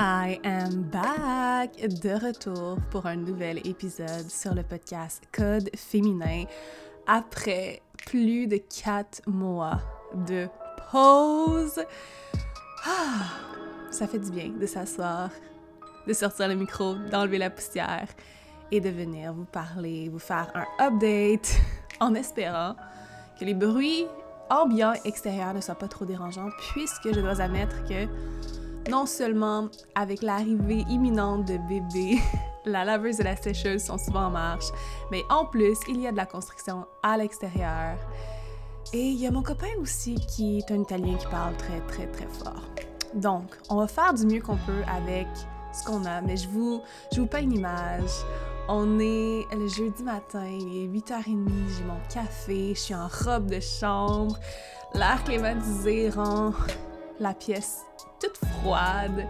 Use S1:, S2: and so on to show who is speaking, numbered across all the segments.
S1: I am back de retour pour un nouvel épisode sur le podcast Code féminin après plus de quatre mois de pause. Ah, ça fait du bien de s'asseoir, de sortir le micro, d'enlever la poussière et de venir vous parler, vous faire un update en espérant que les bruits ambiants extérieurs ne soient pas trop dérangeants puisque je dois admettre que non seulement avec l'arrivée imminente de bébés, la laveuse et la sécheuse sont souvent en marche, mais en plus, il y a de la construction à l'extérieur. Et il y a mon copain aussi qui est un Italien qui parle très très très fort. Donc, on va faire du mieux qu'on peut avec ce qu'on a, mais je vous, je vous peins une image. On est le jeudi matin, il est 8h30, j'ai mon café, je suis en robe de chambre, l'air climatisé rend la pièce toute froide.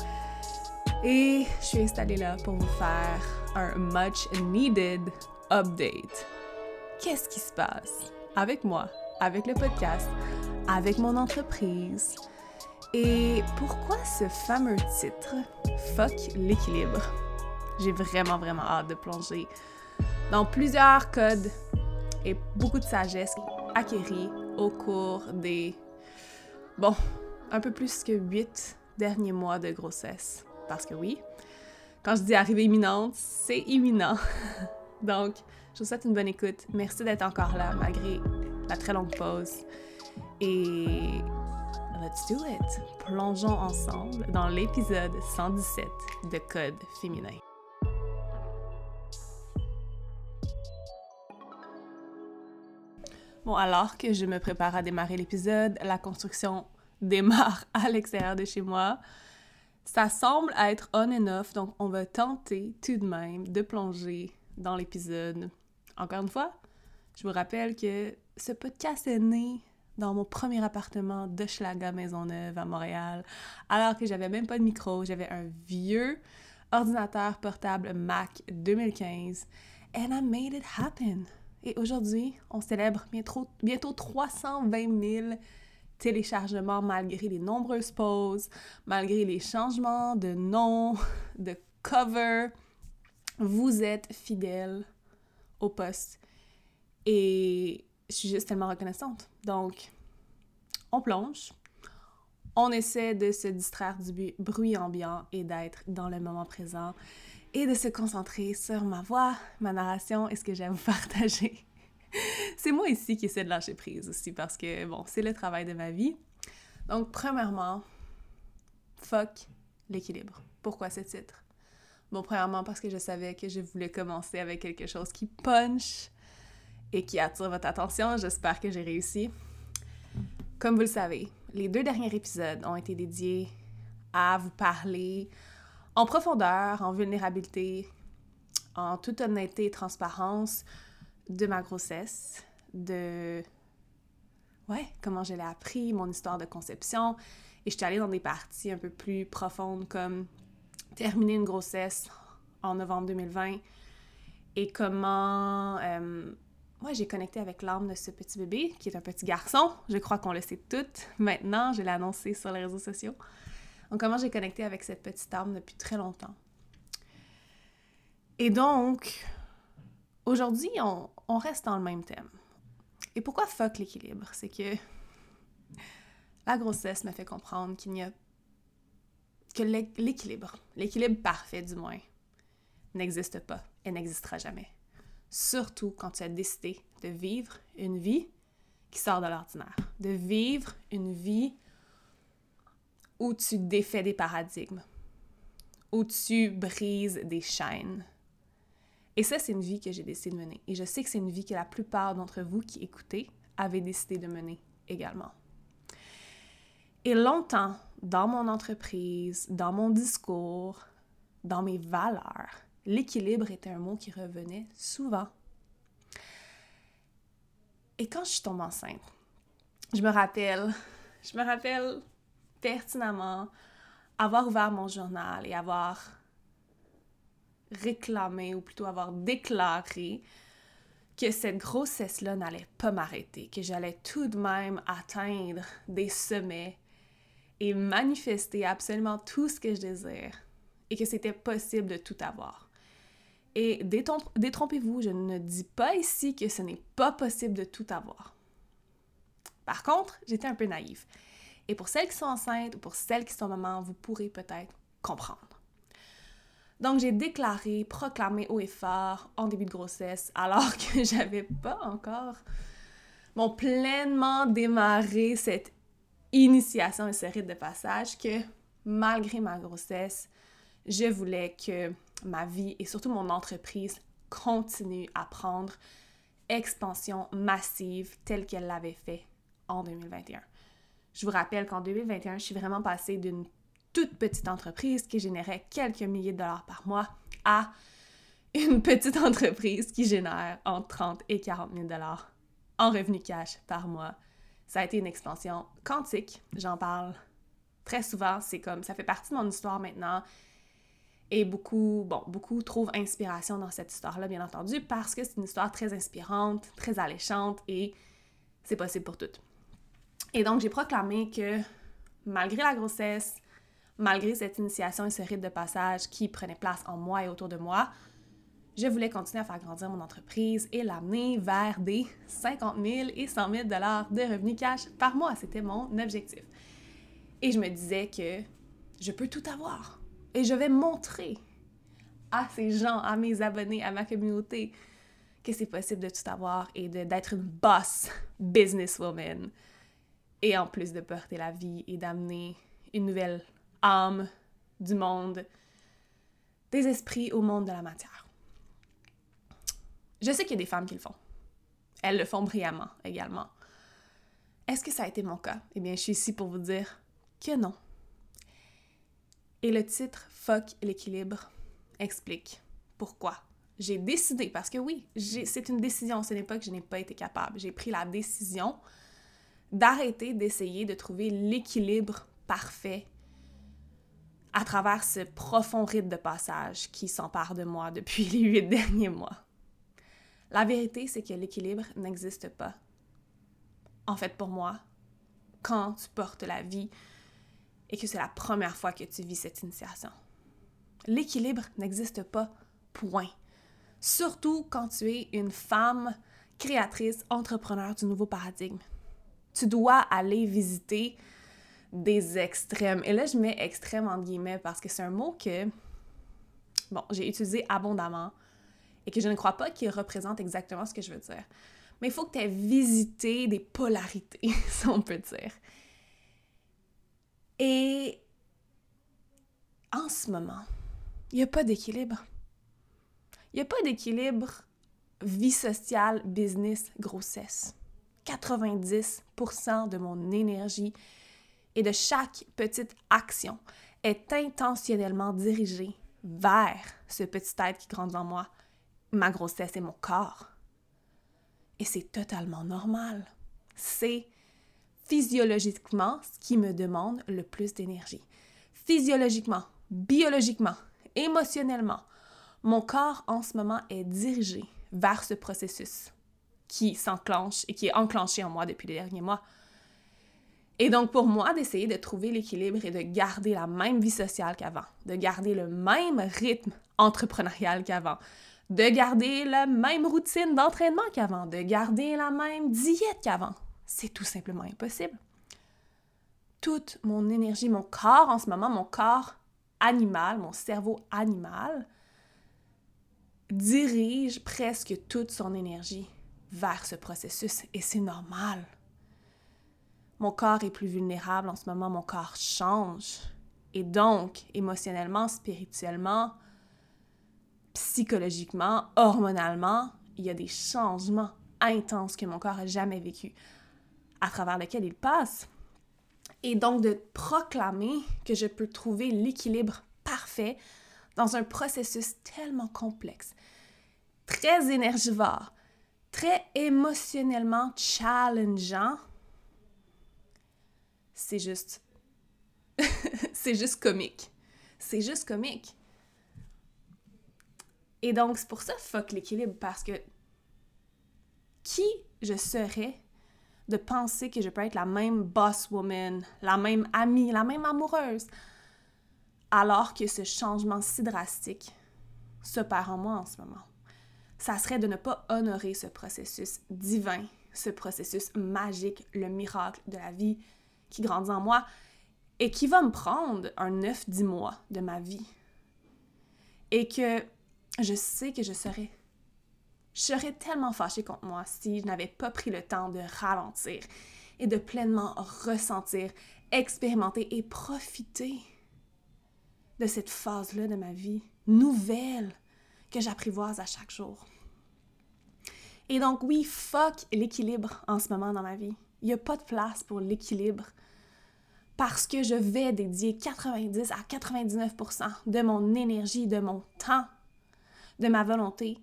S1: Et je suis installée là pour vous faire un much needed update. Qu'est-ce qui se passe? Avec moi, avec le podcast, avec mon entreprise? Et pourquoi ce fameux titre Fuck l'équilibre? J'ai vraiment, vraiment hâte de plonger dans plusieurs codes et beaucoup de sagesse acquérie au cours des, bon, un peu plus que huit derniers mois de grossesse. Parce que oui, quand je dis arrivée imminente, c'est imminent. Donc, je vous souhaite une bonne écoute. Merci d'être encore là malgré la très longue pause. Et let's do it. Plongeons ensemble dans l'épisode 117 de Code féminin. Bon, alors que je me prépare à démarrer l'épisode, la construction démarre à l'extérieur de chez moi. Ça semble être on and off, donc on va tenter tout de même de plonger dans l'épisode. Encore une fois, je vous rappelle que ce podcast est né dans mon premier appartement de Schlaga Maisonneuve à Montréal, alors que j'avais même pas de micro, j'avais un vieux ordinateur portable Mac 2015 and I made it happen. Et aujourd'hui, on célèbre bientôt, bientôt 320 000 téléchargement malgré les nombreuses pauses, malgré les changements de nom, de cover. Vous êtes fidèle au poste et je suis juste tellement reconnaissante. Donc, on plonge, on essaie de se distraire du bruit ambiant et d'être dans le moment présent et de se concentrer sur ma voix, ma narration et ce que j'aime partager c'est moi ici qui essaie de lâcher prise aussi parce que, bon, c'est le travail de ma vie. Donc, premièrement, fuck l'équilibre. Pourquoi ce titre? Bon, premièrement, parce que je savais que je voulais commencer avec quelque chose qui punch et qui attire votre attention. J'espère que j'ai réussi. Comme vous le savez, les deux derniers épisodes ont été dédiés à vous parler en profondeur, en vulnérabilité, en toute honnêteté et transparence de ma grossesse, de ouais, comment je l'ai appris, mon histoire de conception. Et je suis allée dans des parties un peu plus profondes comme terminer une grossesse en novembre 2020 et comment euh, j'ai connecté avec l'âme de ce petit bébé qui est un petit garçon. Je crois qu'on le sait toutes maintenant, je l'ai annoncé sur les réseaux sociaux. Donc comment j'ai connecté avec cette petite âme depuis très longtemps. Et donc, aujourd'hui, on, on reste dans le même thème. Et pourquoi fuck l'équilibre? C'est que la grossesse me fait comprendre qu'il n'y a que l'équilibre, l'équilibre parfait du moins, n'existe pas et n'existera jamais. Surtout quand tu as décidé de vivre une vie qui sort de l'ordinaire, de vivre une vie où tu défais des paradigmes, où tu brises des chaînes, et ça, c'est une vie que j'ai décidé de mener. Et je sais que c'est une vie que la plupart d'entre vous qui écoutez avez décidé de mener également. Et longtemps, dans mon entreprise, dans mon discours, dans mes valeurs, l'équilibre était un mot qui revenait souvent. Et quand je suis tombée enceinte, je me rappelle, je me rappelle pertinemment avoir ouvert mon journal et avoir réclamé, ou plutôt avoir déclaré, que cette grossesse-là n'allait pas m'arrêter, que j'allais tout de même atteindre des sommets et manifester absolument tout ce que je désire et que c'était possible de tout avoir. Et détrompez-vous, je ne dis pas ici que ce n'est pas possible de tout avoir. Par contre, j'étais un peu naïve. Et pour celles qui sont enceintes ou pour celles qui sont mamans, vous pourrez peut-être comprendre. Donc, j'ai déclaré, proclamé haut et fort en début de grossesse, alors que j'avais pas encore bon, pleinement démarré cette initiation et ce rite de passage, que malgré ma grossesse, je voulais que ma vie et surtout mon entreprise continuent à prendre expansion massive telle qu'elle l'avait fait en 2021. Je vous rappelle qu'en 2021, je suis vraiment passée d'une toute petite entreprise qui générait quelques milliers de dollars par mois à une petite entreprise qui génère entre 30 et 40 000 dollars en revenus cash par mois. Ça a été une expansion quantique, j'en parle très souvent, c'est comme ça fait partie de mon histoire maintenant. Et beaucoup, bon, beaucoup trouvent inspiration dans cette histoire-là, bien entendu, parce que c'est une histoire très inspirante, très alléchante et c'est possible pour toutes. Et donc, j'ai proclamé que malgré la grossesse, malgré cette initiation et ce rite de passage qui prenait place en moi et autour de moi, je voulais continuer à faire grandir mon entreprise et l'amener vers des 50 000 et 100 000 dollars de revenus cash par mois. C'était mon objectif. Et je me disais que je peux tout avoir. Et je vais montrer à ces gens, à mes abonnés, à ma communauté, que c'est possible de tout avoir et d'être une boss businesswoman. Et en plus de porter la vie et d'amener une nouvelle âme du monde, des esprits au monde de la matière. Je sais qu'il y a des femmes qui le font. Elles le font brillamment également. Est-ce que ça a été mon cas? Eh bien, je suis ici pour vous dire que non. Et le titre Fuck l'équilibre explique pourquoi. J'ai décidé, parce que oui, c'est une décision, ce n'est pas que je n'ai pas été capable. J'ai pris la décision d'arrêter d'essayer de trouver l'équilibre parfait à travers ce profond rite de passage qui s'empare de moi depuis les huit derniers mois. La vérité, c'est que l'équilibre n'existe pas. En fait, pour moi, quand tu portes la vie et que c'est la première fois que tu vis cette initiation. L'équilibre n'existe pas, point. Surtout quand tu es une femme créatrice, entrepreneur du nouveau paradigme. Tu dois aller visiter des extrêmes. Et là, je mets extrême entre guillemets parce que c'est un mot que, bon, j'ai utilisé abondamment et que je ne crois pas qu'il représente exactement ce que je veux dire. Mais il faut que tu aies visité des polarités, si on peut dire. Et en ce moment, il n'y a pas d'équilibre. Il n'y a pas d'équilibre vie sociale, business, grossesse. 90% de mon énergie et de chaque petite action est intentionnellement dirigée vers ce petit être qui grandit en moi, ma grossesse et mon corps. Et c'est totalement normal. C'est physiologiquement ce qui me demande le plus d'énergie. Physiologiquement, biologiquement, émotionnellement, mon corps en ce moment est dirigé vers ce processus qui s'enclenche et qui est enclenché en moi depuis les derniers mois. Et donc, pour moi, d'essayer de trouver l'équilibre et de garder la même vie sociale qu'avant, de garder le même rythme entrepreneurial qu'avant, de garder la même routine d'entraînement qu'avant, de garder la même diète qu'avant, c'est tout simplement impossible. Toute mon énergie, mon corps en ce moment, mon corps animal, mon cerveau animal, dirige presque toute son énergie vers ce processus et c'est normal. Mon corps est plus vulnérable en ce moment, mon corps change. Et donc, émotionnellement, spirituellement, psychologiquement, hormonalement, il y a des changements intenses que mon corps n'a jamais vécu, à travers lesquels il passe. Et donc de proclamer que je peux trouver l'équilibre parfait dans un processus tellement complexe, très énergivore, très émotionnellement challengeant, c'est juste. c'est juste comique. C'est juste comique. Et donc, c'est pour ça, fuck l'équilibre, parce que qui je serais de penser que je peux être la même boss woman, la même amie, la même amoureuse, alors que ce changement si drastique s'opère en moi en ce moment? Ça serait de ne pas honorer ce processus divin, ce processus magique, le miracle de la vie qui grandit en moi et qui va me prendre un 9-10 mois de ma vie. Et que je sais que je serais je serais tellement fâchée contre moi si je n'avais pas pris le temps de ralentir et de pleinement ressentir, expérimenter et profiter de cette phase-là de ma vie nouvelle que j'apprivoise à chaque jour. Et donc oui, fuck l'équilibre en ce moment dans ma vie. Il n'y a pas de place pour l'équilibre parce que je vais dédier 90 à 99% de mon énergie, de mon temps, de ma volonté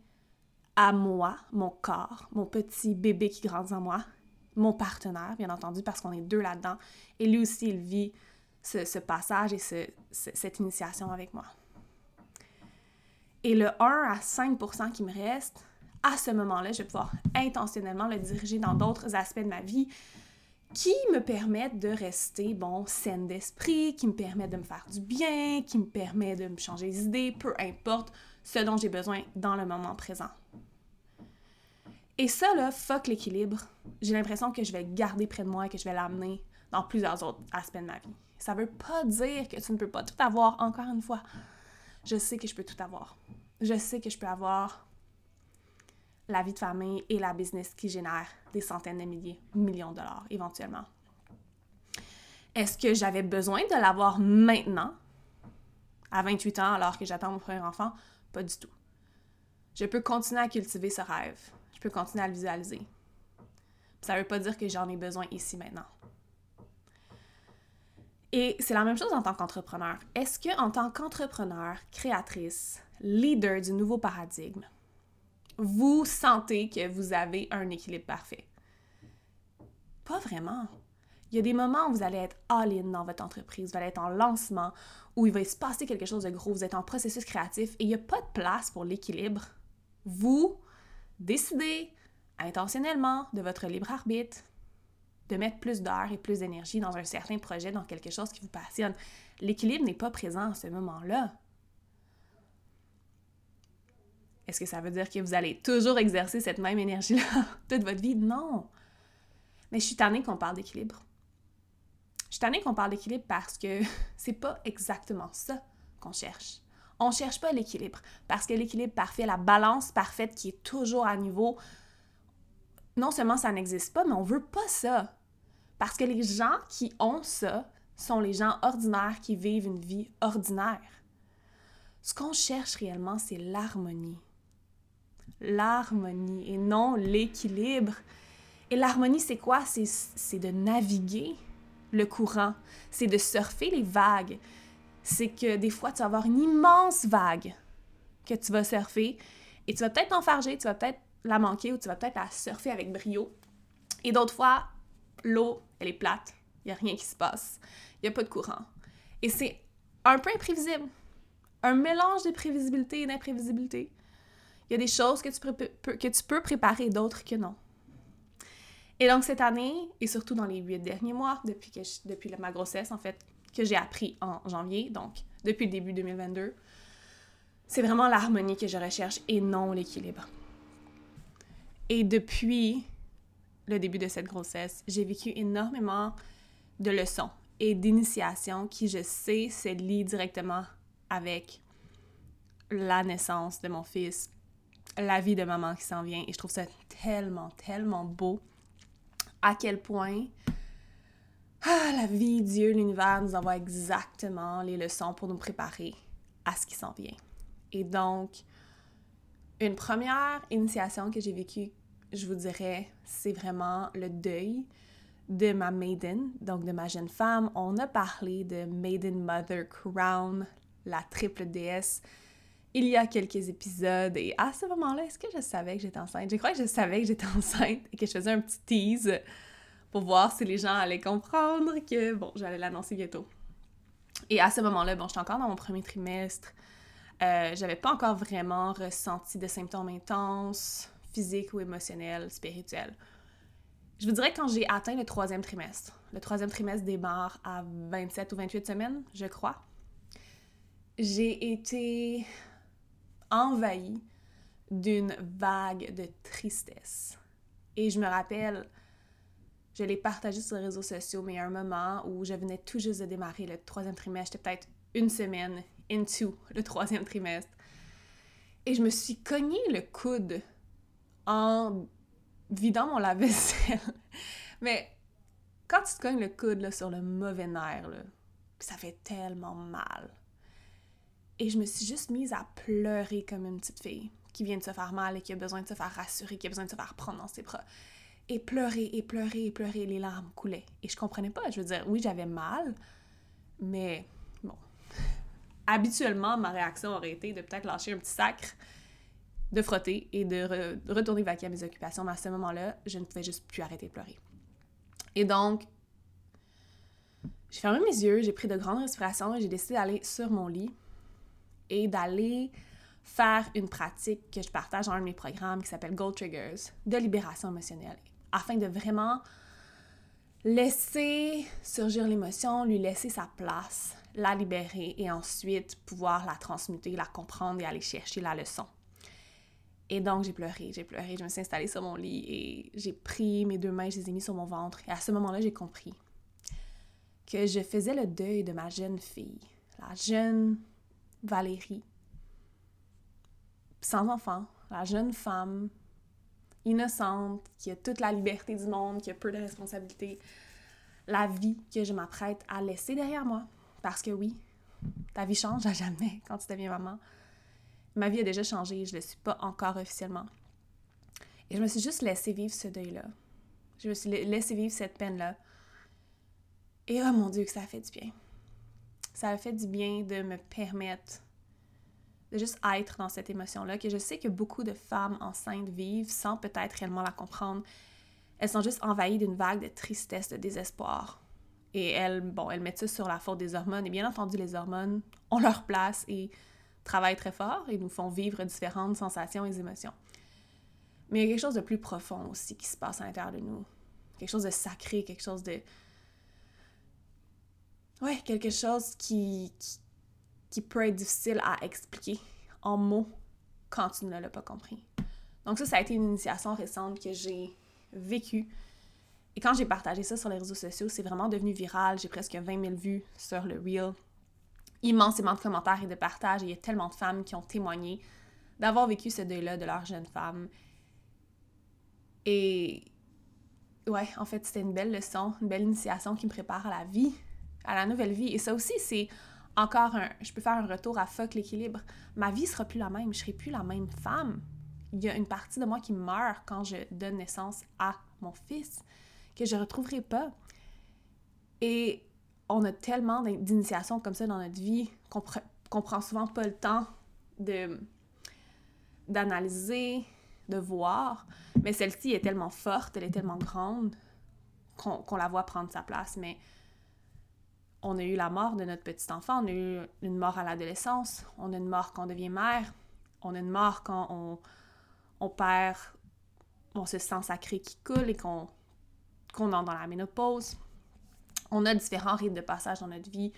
S1: à moi, mon corps, mon petit bébé qui grandit en moi, mon partenaire, bien entendu, parce qu'on est deux là-dedans. Et lui aussi, il vit ce, passage et cette initiation avec moi. Et le 1 à 5% qui me reste, à ce moment-là, je vais pouvoir intentionnellement le diriger dans d'autres aspects de ma vie qui me permettent de rester, bon, saine d'esprit, qui me permettent de me faire du bien, qui me permettent de me changer les idées, peu importe ce dont j'ai besoin dans le moment présent. Et ça, là, fuck l'équilibre. J'ai l'impression que je vais garder près de moi et que je vais l'amener dans plusieurs autres aspects de ma vie. Ça veut pas dire que tu ne peux pas tout avoir, encore une fois. Je sais que je peux tout avoir. Je sais que je peux avoir la vie de famille et la business qui génère des centaines de milliers, millions de dollars éventuellement. Est-ce que j'avais besoin de l'avoir maintenant, à 28 ans, alors que j'attends mon premier enfant? Pas du tout. Je peux continuer à cultiver ce rêve je peux continuer à le visualiser. Ça ne veut pas dire que j'en ai besoin ici maintenant. Et c'est la même chose en tant qu'entrepreneur. Est-ce que en tant qu'entrepreneur, créatrice, leader du nouveau paradigme, vous sentez que vous avez un équilibre parfait? Pas vraiment. Il y a des moments où vous allez être all-in dans votre entreprise, vous allez être en lancement, où il va se passer quelque chose de gros, vous êtes en processus créatif et il n'y a pas de place pour l'équilibre. Vous, décidez intentionnellement de votre libre arbitre de mettre plus d'heures et plus d'énergie dans un certain projet, dans quelque chose qui vous passionne. L'équilibre n'est pas présent à ce moment-là. Est-ce que ça veut dire que vous allez toujours exercer cette même énergie-là toute votre vie? Non. Mais je suis tannée qu'on parle d'équilibre. Je suis tannée qu'on parle d'équilibre parce que c'est pas exactement ça qu'on cherche. On ne cherche pas l'équilibre parce que l'équilibre parfait, la balance parfaite qui est toujours à niveau, non seulement ça n'existe pas, mais on veut pas ça. Parce que les gens qui ont ça sont les gens ordinaires qui vivent une vie ordinaire. Ce qu'on cherche réellement, c'est l'harmonie. L'harmonie et non l'équilibre. Et l'harmonie, c'est quoi? C'est de naviguer le courant, c'est de surfer les vagues, c'est que des fois, tu vas avoir une immense vague que tu vas surfer et tu vas peut-être t'enfarger, tu vas peut-être la manquer ou tu vas peut-être la surfer avec brio. Et d'autres fois, l'eau, elle est plate, il n'y a rien qui se passe, il n'y a pas de courant. Et c'est un peu imprévisible, un mélange de prévisibilité et d'imprévisibilité. Il y a des choses que tu, que tu peux préparer, d'autres que non. Et donc cette année, et surtout dans les huit derniers mois, depuis, que depuis ma grossesse en fait, que j'ai appris en janvier, donc depuis le début 2022. C'est vraiment l'harmonie que je recherche et non l'équilibre. Et depuis le début de cette grossesse, j'ai vécu énormément de leçons et d'initiations qui, je sais, se lient directement avec la naissance de mon fils, la vie de maman qui s'en vient. Et je trouve ça tellement, tellement beau à quel point ah, la vie, Dieu, l'univers nous envoie exactement les leçons pour nous préparer à ce qui s'en vient. Et donc, une première initiation que j'ai vécue, je vous dirais, c'est vraiment le deuil de ma maiden, donc de ma jeune femme. On a parlé de Maiden Mother Crown, la triple déesse, il y a quelques épisodes. Et à ce moment-là, est-ce que je savais que j'étais enceinte? Je crois que je savais que j'étais enceinte et que je faisais un petit tease pour voir si les gens allaient comprendre que, bon, j'allais l'annoncer bientôt. Et à ce moment-là, bon, j'étais encore dans mon premier trimestre. Euh, j'avais pas encore vraiment ressenti de symptômes intenses, physiques ou émotionnels, spirituels. Je vous dirais quand j'ai atteint le troisième trimestre, le troisième trimestre démarre à 27 ou 28 semaines, je crois. j'ai été envahie d'une vague de tristesse. Et je me rappelle, je l'ai partagé sur les réseaux sociaux, mais il y a un moment où je venais tout juste de démarrer le troisième trimestre, j'étais peut-être une semaine into le troisième trimestre. Et je me suis cogné le coude en vidant mon lave-vaisselle. mais quand tu te cognes le coude là, sur le mauvais nerf, là, ça fait tellement mal. Et je me suis juste mise à pleurer comme une petite fille qui vient de se faire mal et qui a besoin de se faire rassurer, qui a besoin de se faire prendre dans ses bras. Et pleurer, et pleurer, et pleurer, les larmes coulaient. Et je comprenais pas. Je veux dire, oui, j'avais mal, mais bon. Habituellement, ma réaction aurait été de peut-être lâcher un petit sacre, de frotter et de, retourner vaquer à mes occupations. Mais à ce moment-là, je ne pouvais juste plus arrêter de pleurer. Et donc, j'ai fermé mes yeux, j'ai pris de grandes respirations et j'ai décidé d'aller sur mon lit et d'aller faire une pratique que je partage dans un de mes programmes qui s'appelle Gold Triggers de libération émotionnelle afin de vraiment laisser surgir l'émotion, lui laisser sa place, la libérer et ensuite pouvoir la transmuter, la comprendre et aller chercher la leçon. Et donc, j'ai pleuré, j'ai pleuré, je me suis installée sur mon lit et j'ai pris mes deux mains, je les ai mis sur mon ventre. Et à ce moment-là, j'ai compris que je faisais le deuil de ma jeune fille, la jeune Valérie, sans enfant, la jeune femme innocente, qui a toute la liberté du monde, qui a peu de responsabilités, la vie que je m'apprête à laisser derrière moi. Parce que oui, ta vie change à jamais quand tu deviens maman. Ma vie a déjà changé, je ne le suis pas encore officiellement. Et je me suis juste laissé vivre ce deuil-là. Je me suis laissé vivre cette peine-là. Et oh mon Dieu, que ça fait du bien. Ça a fait du bien de me permettre de juste être dans cette émotion-là, que je sais que beaucoup de femmes enceintes vivent sans peut-être réellement la comprendre. Elles sont juste envahies d'une vague de tristesse, de désespoir. Et elles, bon, elles mettent ça sur la faute des hormones. Et bien entendu, les hormones ont leur place et travaillent très fort et nous font vivre différentes sensations et émotions. Mais il y a quelque chose de plus profond aussi qui se passe à l'intérieur de nous. Quelque chose de sacré, quelque chose de... Ouais, quelque chose qui, qui peut être difficile à expliquer en mots quand tu ne l'as pas compris. Donc ça, ça a été une initiation récente que j'ai vécue. Et quand j'ai partagé ça sur les réseaux sociaux, c'est vraiment devenu viral. J'ai presque 20 000 vues sur le Reel. Immensément de commentaires et de partages. Il y a tellement de femmes qui ont témoigné d'avoir vécu ce deuil-là de leur jeune femme. Et ouais, en fait, c'était une belle leçon, une belle initiation qui me prépare à la vie, à la nouvelle vie. Et ça aussi, c'est encore un, je peux faire un retour à fuck l'équilibre. Ma vie sera plus la même, je serai plus la même femme. Il y a une partie de moi qui meurt quand je donne naissance à mon fils que je retrouverai pas. Et on a tellement d'initiations comme ça dans notre vie qu'on qu prend souvent pas le temps de d'analyser, de voir. Mais celle-ci est tellement forte, elle est tellement grande qu'on la voit prendre sa place. Mais on a eu la mort de notre petit enfant, on a eu une mort à l'adolescence, on a une mort quand on devient mère, on a une mort quand on, on perd, on se sent sacré qui coule et qu'on qu'on entre dans la ménopause. On a différents rites de passage dans notre vie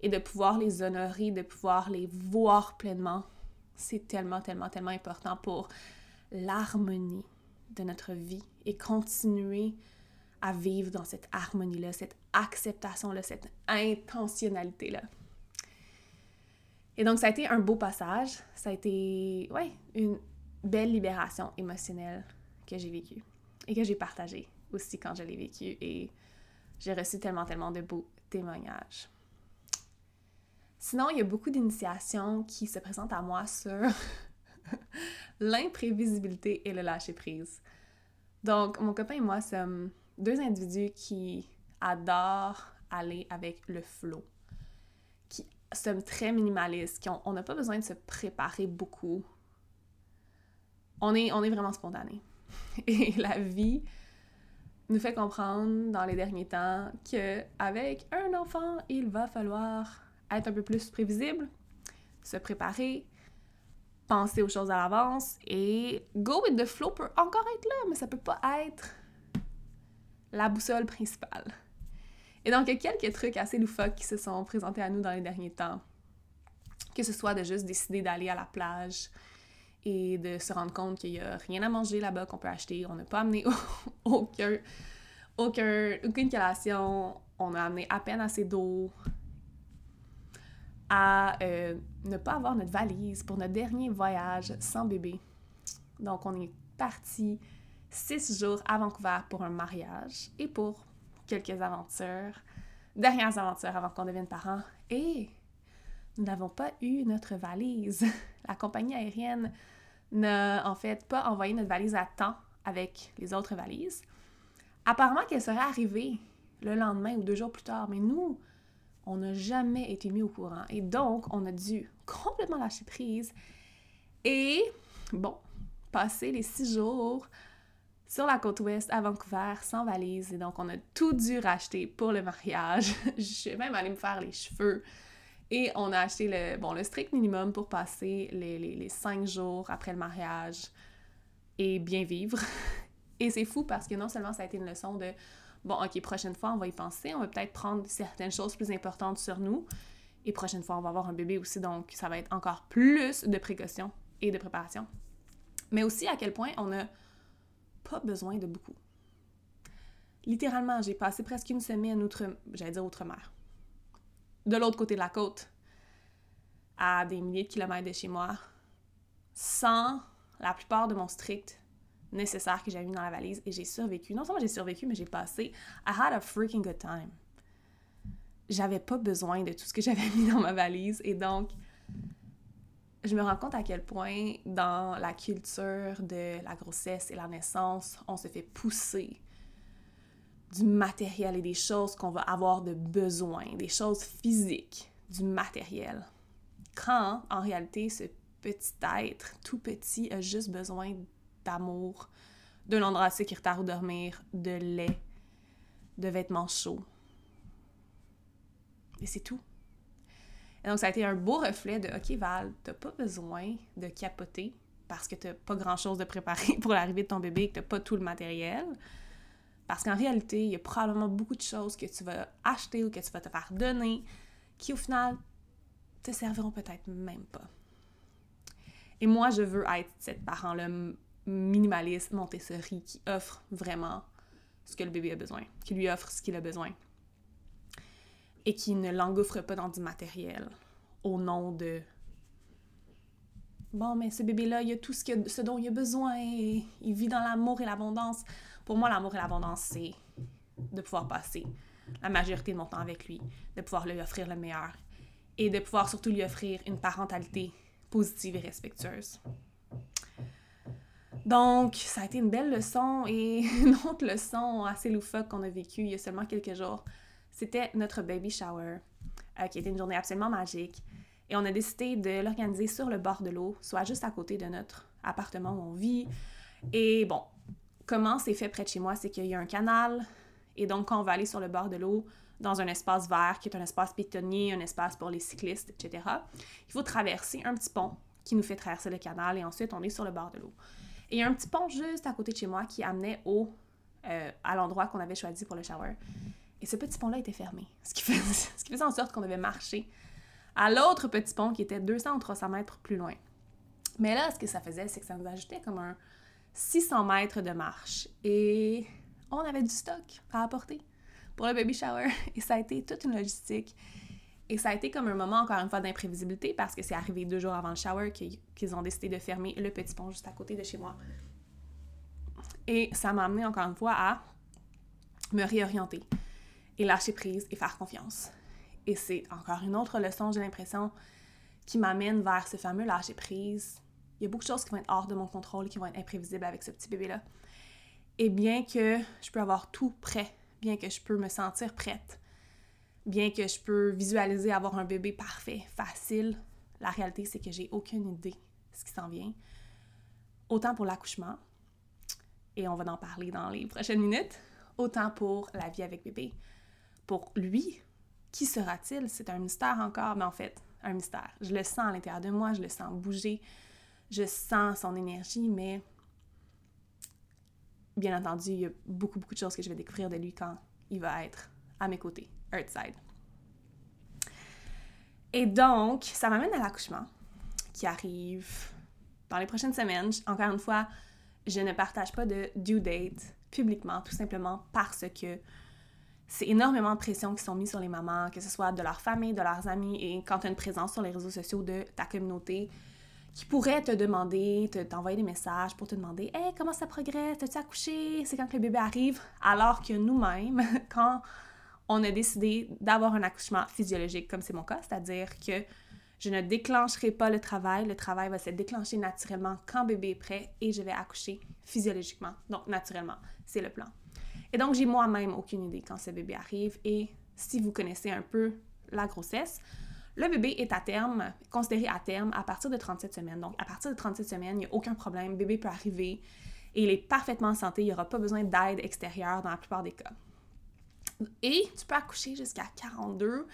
S1: et de pouvoir les honorer, de pouvoir les voir pleinement, c'est tellement, tellement, tellement important pour l'harmonie de notre vie et continuer à vivre dans cette harmonie-là, cette acceptation-là, cette intentionnalité-là. Et donc, ça a été un beau passage. Ça a été, ouais, une belle libération émotionnelle que j'ai vécue et que j'ai partagée aussi quand je l'ai vécue. Et j'ai reçu tellement, tellement de beaux témoignages. Sinon, il y a beaucoup d'initiations qui se présentent à moi sur l'imprévisibilité et le lâcher-prise. Donc, mon copain et moi sommes deux individus qui adorent aller avec le flow, qui sommes très minimalistes, qui on n'a pas besoin de se préparer beaucoup. On est, on est vraiment spontané. Et la vie nous fait comprendre dans les derniers temps que avec un enfant, il va falloir être un peu plus prévisible, se préparer, penser aux choses à l'avance et go with the flow peut encore être là, mais ça peut pas être la boussole principale. Et donc, il y a quelques trucs assez loufoques qui se sont présentés à nous dans les derniers temps. Que ce soit de juste décider d'aller à la plage et de se rendre compte qu'il n'y a rien à manger là-bas qu'on peut acheter. On n'a pas amené aucun, aucun, aucune collation. On a amené à peine assez d'eau. À euh, ne pas avoir notre valise pour notre dernier voyage sans bébé. Donc, on est parti six jours à Vancouver pour un mariage et pour quelques aventures, dernières aventures avant qu'on devienne parents. Et nous n'avons pas eu notre valise. La compagnie aérienne n'a en fait pas envoyé notre valise à temps avec les autres valises. Apparemment qu'elle serait arrivée le lendemain ou deux jours plus tard, mais nous, on n'a jamais été mis au courant. Et donc, on a dû complètement lâcher prise. Et, bon, passer les six jours sur la côte ouest à Vancouver sans valise. Et donc, on a tout dû racheter pour le mariage. Je suis même allée me faire les cheveux. Et on a acheté le, bon, le strict minimum pour passer les, les, cinq jours après le mariage et bien vivre. Et c'est fou parce que non seulement ça a été une leçon de bon, ok, prochaine fois, on va y penser, on va peut-être prendre certaines choses plus importantes sur nous. Et prochaine fois, on va avoir un bébé aussi, donc ça va être encore plus de précautions et de préparation. Mais aussi à quel point on n'a pas besoin de beaucoup. Littéralement, j'ai passé presque une semaine outre, j'allais dire outre-mer, de l'autre côté de la côte, à des milliers de kilomètres de chez moi, sans la plupart de mon strict nécessaire que j'avais mis dans la valise et j'ai survécu. Non seulement j'ai survécu, mais j'ai passé. I had a freaking good time. J'avais pas besoin de tout ce que j'avais mis dans ma valise et donc je me rends compte à quel point dans la culture de la grossesse et la naissance, on se fait pousser du matériel et des choses qu'on va avoir de besoin, des choses physiques, du matériel. Quand, en réalité, ce petit être tout petit a juste besoin d'amour, d'un endroit sécuritaire où dormir, de lait, de vêtements chauds. Et c'est tout. Et donc, ça a été un beau reflet de OK, Val, t'as pas besoin de capoter parce que t'as pas grand chose de préparé pour l'arrivée de ton bébé et que t'as pas tout le matériel. Parce qu'en réalité, il y a probablement beaucoup de choses que tu vas acheter ou que tu vas te faire donner qui, au final, te serviront peut-être même pas. Et moi, je veux être cette parent-là minimaliste, Montessori, qui offre vraiment ce que le bébé a besoin, qui lui offre ce qu'il a besoin. Et qui ne l'engouffre pas dans du matériel au nom de bon, mais ce bébé-là, il a tout ce, ce dont il a besoin, et il vit dans l'amour et l'abondance. Pour moi, l'amour et l'abondance, c'est de pouvoir passer la majorité de mon temps avec lui, de pouvoir lui offrir le meilleur et de pouvoir surtout lui offrir une parentalité positive et respectueuse. Donc, ça a été une belle leçon et une autre leçon assez loufoque qu'on a vécue il y a seulement quelques jours. C'était notre baby shower, euh, qui était une journée absolument magique. Et on a décidé de l'organiser sur le bord de l'eau, soit juste à côté de notre appartement où on vit. Et bon, comment c'est fait près de chez moi, c'est qu'il y a un canal, et donc quand on va aller sur le bord de l'eau, dans un espace vert, qui est un espace piétonnier, un espace pour les cyclistes, etc., il faut traverser un petit pont qui nous fait traverser le canal, et ensuite on est sur le bord de l'eau. Et il y a un petit pont juste à côté de chez moi qui amenait au, euh, à l'endroit qu'on avait choisi pour le shower. Et ce petit pont-là était fermé, ce qui, faisait, ce qui faisait en sorte qu'on devait marcher à l'autre petit pont qui était 200 ou 300 mètres plus loin. Mais là, ce que ça faisait, c'est que ça nous ajoutait comme un 600 mètres de marche et on avait du stock à apporter pour le baby shower. Et ça a été toute une logistique. Et ça a été comme un moment, encore une fois, d'imprévisibilité parce que c'est arrivé deux jours avant le shower qu'ils ont décidé de fermer le petit pont juste à côté de chez moi. Et ça m'a amené, encore une fois, à me réorienter et lâcher prise et faire confiance. Et c'est encore une autre leçon, j'ai l'impression, qui m'amène vers ce fameux lâcher prise il y a beaucoup de choses qui vont être hors de mon contrôle, qui vont être imprévisibles avec ce petit bébé-là. Et bien que je peux avoir tout prêt, bien que je peux me sentir prête, bien que je peux visualiser avoir un bébé parfait, facile, la réalité c'est que j'ai aucune idée de ce qui s'en vient. Autant pour l'accouchement, et on va en parler dans les prochaines minutes, autant pour la vie avec bébé. Pour lui, qui sera-t-il? C'est un mystère encore, mais en fait, un mystère. Je le sens à l'intérieur de moi, je le sens bouger, je sens son énergie, mais bien entendu, il y a beaucoup, beaucoup de choses que je vais découvrir de lui quand il va être à mes côtés, Earthside. Et donc, ça m'amène à l'accouchement qui arrive dans les prochaines semaines. Encore une fois, je ne partage pas de due date publiquement, tout simplement parce que c'est énormément de pression qui sont mises sur les mamans, que ce soit de leur famille, de leurs amis, et quand tu as une présence sur les réseaux sociaux de ta communauté qui pourrait te demander, t'envoyer des messages pour te demander Hey, comment ça progresse? As-tu accouché? C'est quand que le bébé arrive? Alors que nous-mêmes, quand on a décidé d'avoir un accouchement physiologique, comme c'est mon cas, c'est-à-dire que je ne déclencherai pas le travail, le travail va se déclencher naturellement quand bébé est prêt et je vais accoucher physiologiquement, donc naturellement, c'est le plan. Et donc, j'ai moi-même aucune idée quand ce bébé arrive et si vous connaissez un peu la grossesse, le bébé est à terme, considéré à terme à partir de 37 semaines. Donc, à partir de 37 semaines, il n'y a aucun problème, bébé peut arriver et il est parfaitement en santé, il n'y aura pas besoin d'aide extérieure dans la plupart des cas. Et tu peux accoucher jusqu'à 42,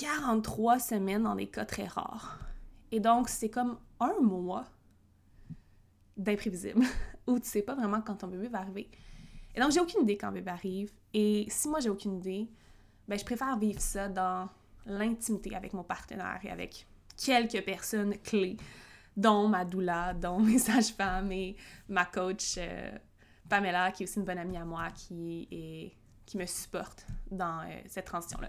S1: 43 semaines dans des cas très rares. Et donc, c'est comme un mois d'imprévisible où tu sais pas vraiment quand ton bébé va arriver. Et donc, j'ai aucune idée quand bébé arrive. Et si moi, j'ai aucune idée, ben, je préfère vivre ça dans l'intimité avec mon partenaire et avec quelques personnes clés, dont ma doula, dont mes sages-femmes et ma coach euh, Pamela, qui est aussi une bonne amie à moi, qui, qui me supporte dans euh, cette transition-là.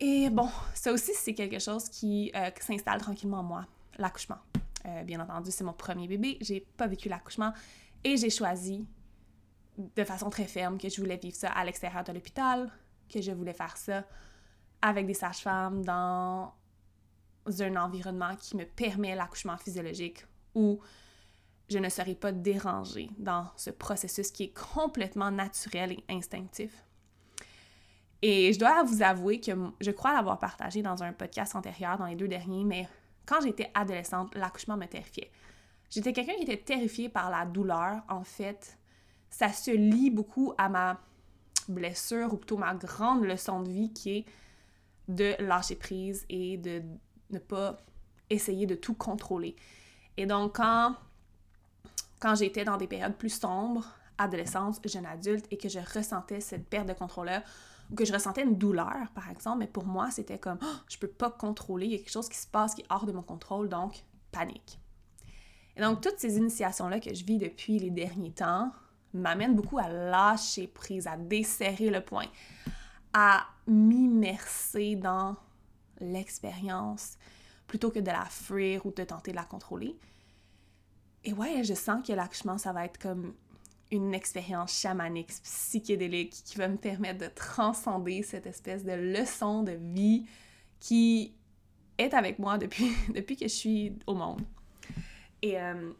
S1: Et bon, ça aussi, c'est quelque chose qui, euh, s'installe tranquillement en moi, l'accouchement. bien entendu, c'est mon premier bébé, j'ai pas vécu l'accouchement et j'ai choisi de façon très ferme que je voulais vivre ça à l'extérieur de l'hôpital, que je voulais faire ça avec des sages-femmes dans un environnement qui me permet l'accouchement physiologique où je ne serai pas dérangée dans ce processus qui est complètement naturel et instinctif. Et je dois vous avouer que je crois l'avoir partagé dans un podcast antérieur, dans les deux derniers, mais quand j'étais adolescente, l'accouchement me terrifiait. J'étais quelqu'un qui était terrifié par la douleur. En fait, ça se lie beaucoup à ma blessure ou plutôt ma grande leçon de vie qui est de lâcher prise et de ne pas essayer de tout contrôler. Et donc, quand, quand j'étais dans des périodes plus sombres, adolescence, jeune adulte, et que je ressentais cette perte de contrôle-là, ou que je ressentais une douleur, par exemple, mais pour moi, c'était comme oh, je peux pas contrôler, il y a quelque chose qui se passe qui est hors de mon contrôle, donc panique. Et donc, toutes ces initiations-là que je vis depuis les derniers temps m'amènent beaucoup à lâcher prise, à desserrer le point, à m'immerser dans l'expérience plutôt que de la fuir ou de tenter de la contrôler. Et ouais, je sens que l'accouchement, ça va être comme une expérience chamanique, psychédélique, qui va me permettre de transcender cette espèce de leçon de vie qui est avec moi depuis, depuis que je suis au monde. Et euh,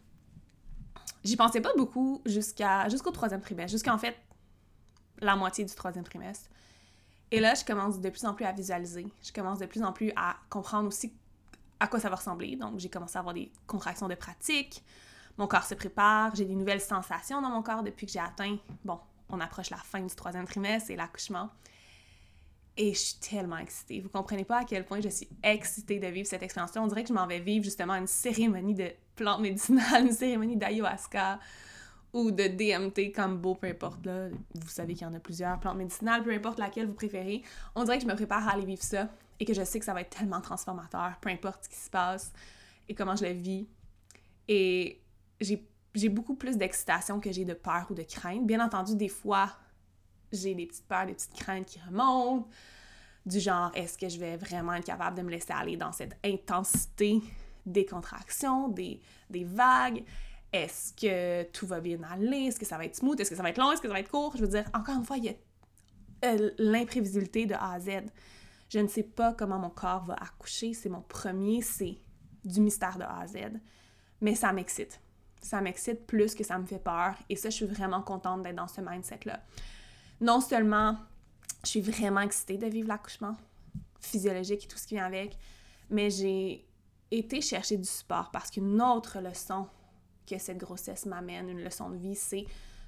S1: j'y pensais pas beaucoup jusqu'à jusqu'au troisième trimestre, jusqu'en fait la moitié du troisième trimestre. Et là, je commence de plus en plus à visualiser. Je commence de plus en plus à comprendre aussi à quoi ça va ressembler. Donc, j'ai commencé à avoir des contractions de pratique. Mon corps se prépare. J'ai des nouvelles sensations dans mon corps depuis que j'ai atteint. Bon, on approche la fin du troisième trimestre et l'accouchement. Et je suis tellement excitée. Vous comprenez pas à quel point je suis excitée de vivre cette expérience-là. On dirait que je m'en vais vivre justement une cérémonie de plantes médicinales, une cérémonie d'ayahuasca ou de DMT beau, peu importe. Là. Vous savez qu'il y en a plusieurs plantes médicinales, peu importe laquelle vous préférez. On dirait que je me prépare à aller vivre ça et que je sais que ça va être tellement transformateur, peu importe ce qui se passe et comment je le vis. Et j'ai beaucoup plus d'excitation que j'ai de peur ou de crainte. Bien entendu, des fois, j'ai des petites peurs, des petites craintes qui remontent, du genre est-ce que je vais vraiment être capable de me laisser aller dans cette intensité des contractions, des, des vagues? Est-ce que tout va bien aller? Est-ce que ça va être smooth? Est-ce que ça va être long? Est-ce que ça va être court? Je veux dire, encore une fois, il y a euh, l'imprévisibilité de A à Z. Je ne sais pas comment mon corps va accoucher. C'est mon premier, c'est du mystère de A à Z. Mais ça m'excite. Ça m'excite plus que ça me fait peur. Et ça, je suis vraiment contente d'être dans ce mindset-là non seulement je suis vraiment excitée de vivre l'accouchement physiologique et tout ce qui vient avec, mais j'ai été chercher du support parce qu'une autre leçon que cette grossesse m'amène, une leçon de vie, c'est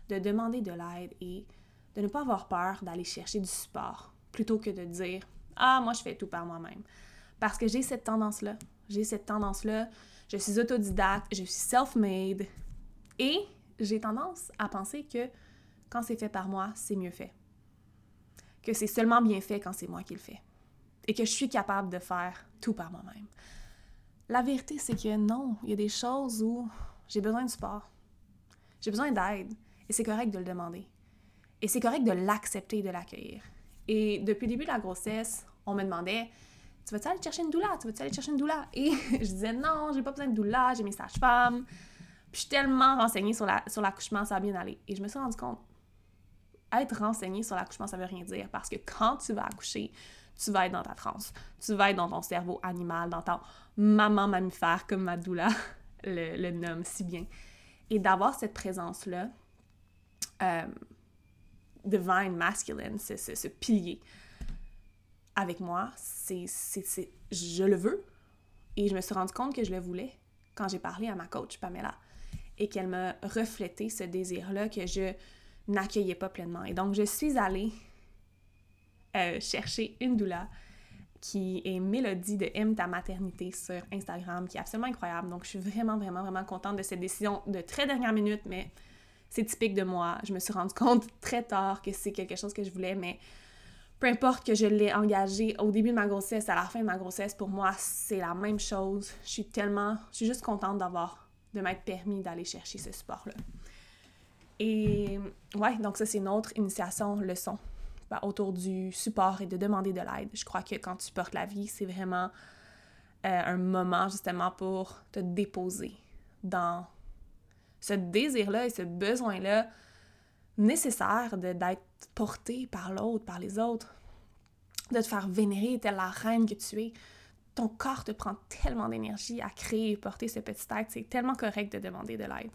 S1: de demander de l'aide et de ne pas avoir peur d'aller chercher du support plutôt que de dire Ah, moi, je fais tout par moi-même. Parce que j'ai cette tendance-là. J'ai cette tendance-là. Je suis autodidacte, je suis self-made et j'ai tendance à penser que quand c'est fait par moi, c'est mieux fait. Que c'est seulement bien fait quand c'est moi qui le fais. et que je suis capable de faire tout par moi-même. La vérité, c'est que non, il y a des choses où j'ai besoin de support. J'ai besoin d'aide. Et c'est correct de le demander. Et c'est correct de l'accepter et de l'accueillir. Et depuis le début de la grossesse, on me demandait Tu vas-tu aller chercher une doula? Tu vas-tu aller chercher une doula Et je disais Non, j'ai pas besoin de doula, j'ai mes sages-femmes. Puis je suis tellement renseignée sur l'accouchement, la, sur ça va bien aller. Et je me suis rendu compte être renseignée sur l'accouchement, ça veut rien dire. Parce que quand tu vas accoucher, tu vas être dans ta transe. Tu vas être dans ton cerveau animal, dans ton maman mammifère, comme ma doula le, nomme si bien. Et d'avoir cette présence-là, euh, divine masculine, ce, ce, pilier avec moi, c'est, je le veux. Et je me suis rendu compte que je le voulais quand j'ai parlé à ma coach, Pamela, et qu'elle m'a reflété ce désir-là que je n'accueillais pas pleinement. Et donc, je suis allée euh, chercher une doula qui est Mélodie de Aime ta maternité sur Instagram, qui est absolument incroyable. Donc, je suis vraiment, vraiment, vraiment contente de cette décision de très dernière minute, mais c'est typique de moi. Je me suis rendu compte très tard que c'est quelque chose que je voulais, mais peu importe que je l'ai engagé au début de ma grossesse, à la fin de ma grossesse, pour moi, c'est la même chose. Je suis tellement, je suis juste contente d'avoir, de m'être permis d'aller chercher ce support-là. Et ouais, donc ça, c'est une autre initiation, leçon ben, autour du support et de demander de l'aide. Je crois que quand tu portes la vie, c'est vraiment euh, un moment justement pour te déposer dans ce désir-là et ce besoin-là nécessaire d'être porté par l'autre, par les autres, de te faire vénérer telle la reine que tu es. Ton corps te prend tellement d'énergie à créer et porter ce petit être. C'est tellement correct de demander de l'aide.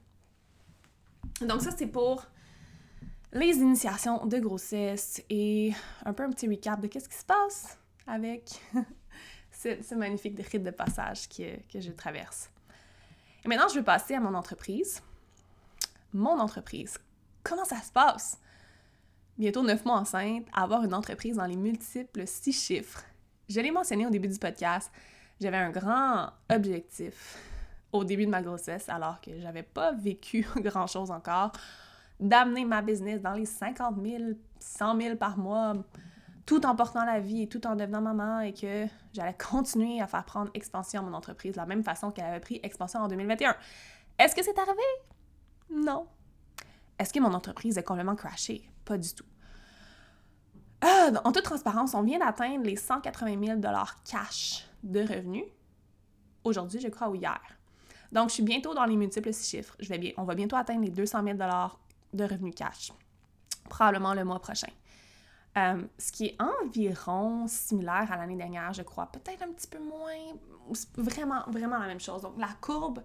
S1: Donc ça, c'est pour les initiations de grossesse et un peu un petit recap de qu'est-ce qui se passe avec ce, magnifique rite de passage que, que je traverse. Et maintenant, je vais passer à mon entreprise. Mon entreprise. Comment ça se passe? Bientôt neuf mois enceinte, avoir une entreprise dans les multiples six chiffres. Je l'ai mentionné au début du podcast, j'avais un grand objectif au début de ma grossesse, alors que j'avais pas vécu grand-chose encore d'amener ma business dans les 50 000, 100 000 par mois, tout en portant la vie et tout en devenant maman et que j'allais continuer à faire prendre expansion à mon entreprise de la même façon qu'elle avait pris expansion en 2021. Est-ce que c'est arrivé? Non. Est-ce que mon entreprise est complètement crashée? Pas du tout. Ah, en toute transparence, on vient d'atteindre les 180 000 cash de revenus. Aujourd'hui, je crois, ou hier. Donc, je suis bientôt dans les multiples six chiffres. Je vais bien, on va bientôt atteindre les 200 000 de revenus cash, probablement le mois prochain. Euh, ce qui est environ similaire à l'année dernière, je crois. Peut-être un petit peu moins, vraiment, vraiment la même chose. Donc, la courbe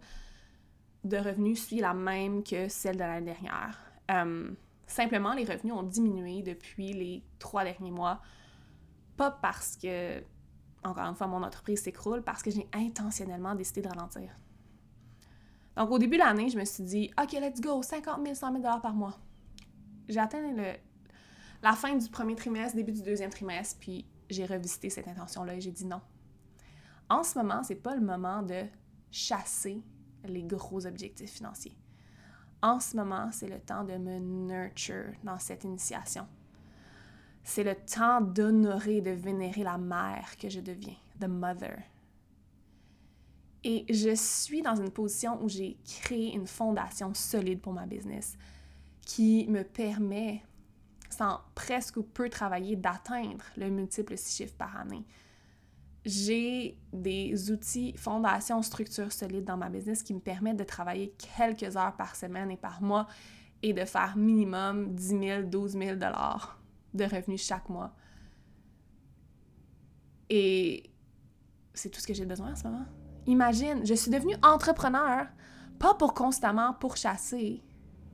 S1: de revenus suit la même que celle de l'année dernière. Euh, simplement, les revenus ont diminué depuis les trois derniers mois. Pas parce que, encore une fois, mon entreprise s'écroule, parce que j'ai intentionnellement décidé de ralentir. Donc, au début de l'année, je me suis dit, OK, let's go, 50 000, 100 000 par mois. J'ai atteint le, la fin du premier trimestre, début du deuxième trimestre, puis j'ai revisité cette intention-là et j'ai dit non. En ce moment, c'est pas le moment de chasser les gros objectifs financiers. En ce moment, c'est le temps de me nurture dans cette initiation. C'est le temps d'honorer, de vénérer la mère que je deviens, the mother et je suis dans une position où j'ai créé une fondation solide pour ma business qui me permet, sans presque ou peu travailler, d'atteindre le multiple six chiffres par année. J'ai des outils, fondations, structures solides dans ma business qui me permettent de travailler quelques heures par semaine et par mois et de faire minimum 10 000, 12 000 dollars de revenus chaque mois. Et c'est tout ce que j'ai besoin en ce moment. Imagine, je suis devenue entrepreneur, pas pour constamment pourchasser,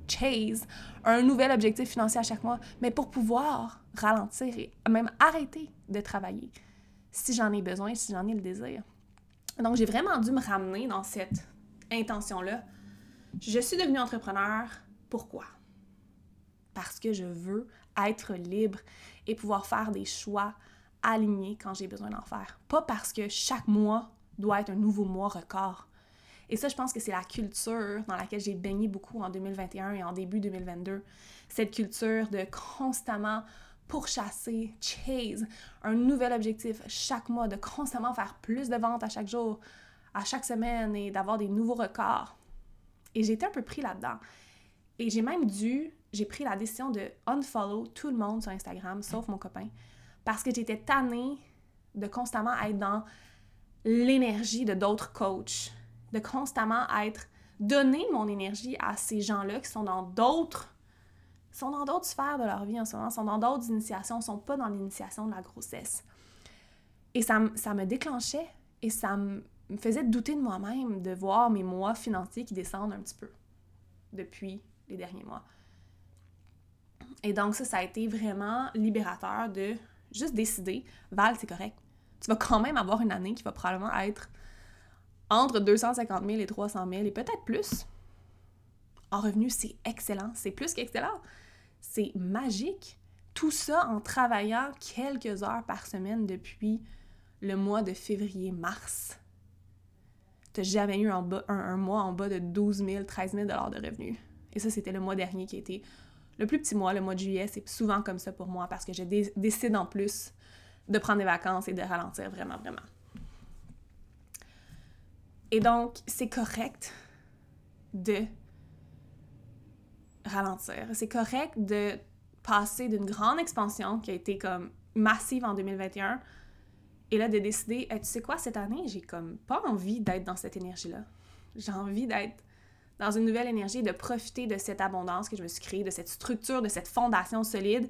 S1: chase, un nouvel objectif financier à chaque mois, mais pour pouvoir ralentir et même arrêter de travailler si j'en ai besoin, si j'en ai le désir. Donc, j'ai vraiment dû me ramener dans cette intention-là. Je suis devenue entrepreneur. Pourquoi? Parce que je veux être libre et pouvoir faire des choix alignés quand j'ai besoin d'en faire. Pas parce que chaque mois, doit être un nouveau mois record. Et ça, je pense que c'est la culture dans laquelle j'ai baigné beaucoup en 2021 et en début 2022. Cette culture de constamment pourchasser, chase un nouvel objectif chaque mois, de constamment faire plus de ventes à chaque jour, à chaque semaine et d'avoir des nouveaux records. Et été un peu pris là-dedans. Et j'ai même dû, j'ai pris la décision de unfollow tout le monde sur Instagram, sauf mon copain, parce que j'étais tannée de constamment être dans l'énergie de d'autres coachs, de constamment être, donner mon énergie à ces gens-là qui sont dans d'autres sont dans d'autres sphères de leur vie en ce moment, sont dans d'autres initiations, sont pas dans l'initiation de la grossesse. Et ça, ça me déclenchait et ça me faisait douter de moi-même de voir mes mois financiers qui descendent un petit peu depuis les derniers mois. Et donc ça, ça a été vraiment libérateur de juste décider, Val, c'est correct. Tu vas quand même avoir une année qui va probablement être entre 250 000 et 300 000 et peut-être plus. En revenu, c'est excellent. C'est plus qu'excellent. C'est magique. Tout ça en travaillant quelques heures par semaine depuis le mois de février-mars. Tu n'as jamais eu un, mois en bas de 12 000, 13 000 de revenus. Et ça, c'était le mois dernier qui était le plus petit mois, le mois de juillet. C'est souvent comme ça pour moi parce que je décide en plus de prendre des vacances et de ralentir vraiment, vraiment. Et donc, c'est correct de ralentir. C'est correct de passer d'une grande expansion qui a été comme massive en 2021 et là de décider, tu sais quoi, cette année, j'ai comme pas envie d'être dans cette énergie-là. J'ai envie d'être dans une nouvelle énergie, de profiter de cette abondance que je me suis créée, de cette structure, de cette fondation solide